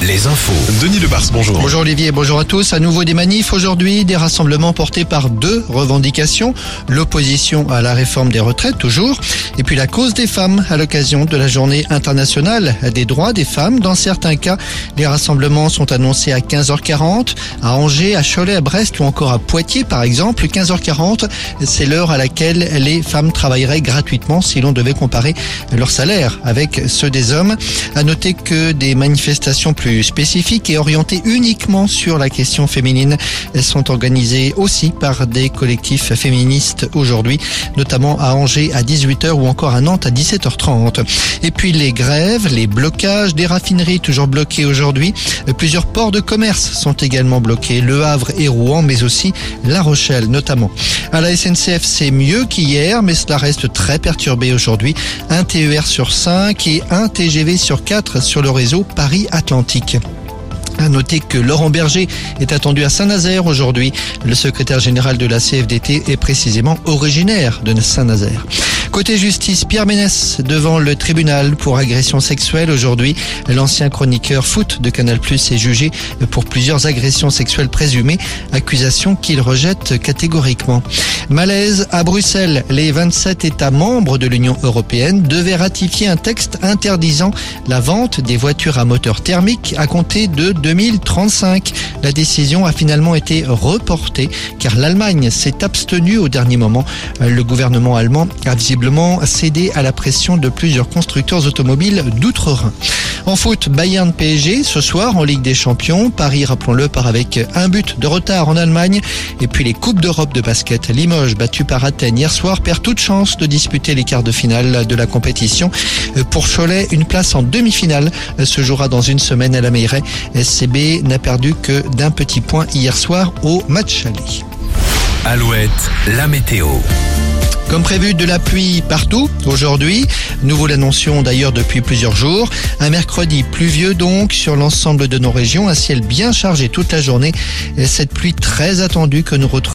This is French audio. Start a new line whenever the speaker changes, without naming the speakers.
Les infos.
Denis Lebars, bonjour.
Bonjour Olivier, bonjour à tous. À nouveau des manifs aujourd'hui, des rassemblements portés par deux revendications. L'opposition à la réforme des retraites, toujours, et puis la cause des femmes à l'occasion de la journée internationale des droits des femmes. Dans certains cas, les rassemblements sont annoncés à 15h40, à Angers, à Cholet, à Brest ou encore à Poitiers par exemple. 15h40, c'est l'heure à laquelle les femmes travailleraient gratuitement si l'on devait comparer leur salaire avec ceux des hommes. À noter que des manifestations plus spécifiques et orientées uniquement sur la question féminine sont organisées aussi par des collectifs féministes aujourd'hui, notamment à Angers à 18h ou encore à Nantes à 17h30. Et puis les grèves, les blocages des raffineries toujours bloquées aujourd'hui. Plusieurs ports de commerce sont également bloqués, Le Havre et Rouen, mais aussi La Rochelle notamment. À la SNCF, c'est mieux qu'hier, mais cela reste très perturbé aujourd'hui. Un TER sur 5 et un TGV sur 4 sur le réseau À noter que Laurent Berger est attendu à Saint-Nazaire aujourd'hui. Le secrétaire général de la CFDT est précisément originaire de Saint-Nazaire. Côté justice, Pierre Ménès devant le tribunal pour agression sexuelle aujourd'hui. L'ancien chroniqueur foot de Canal Plus est jugé pour plusieurs agressions sexuelles présumées, accusation qu'il rejette catégoriquement. Malaise à Bruxelles, les 27 États membres de l'Union européenne devaient ratifier un texte interdisant la vente des voitures à moteur thermique à compter de 2035. La décision a finalement été reportée car l'Allemagne s'est abstenue au dernier moment. Le gouvernement allemand a visiblement cédé à la pression de plusieurs constructeurs automobiles d'outre-Rhin. En foot, Bayern PSG ce soir en Ligue des Champions. Paris, rappelons-le, part avec un but de retard en Allemagne. Et puis les Coupes d'Europe de basket. Limoges, battu par Athènes hier soir, perd toute chance de disputer les quarts de finale de la compétition. Pour Cholet, une place en demi-finale se jouera dans une semaine à la Meilleray. SCB n'a perdu que d'un petit point hier soir au match aller.
Alouette, la météo.
Comme prévu, de la pluie partout aujourd'hui. Nous vous l'annoncions d'ailleurs depuis plusieurs jours. Un mercredi pluvieux donc sur l'ensemble de nos régions. Un ciel bien chargé toute la journée. Et cette pluie très attendue que nous retrouvons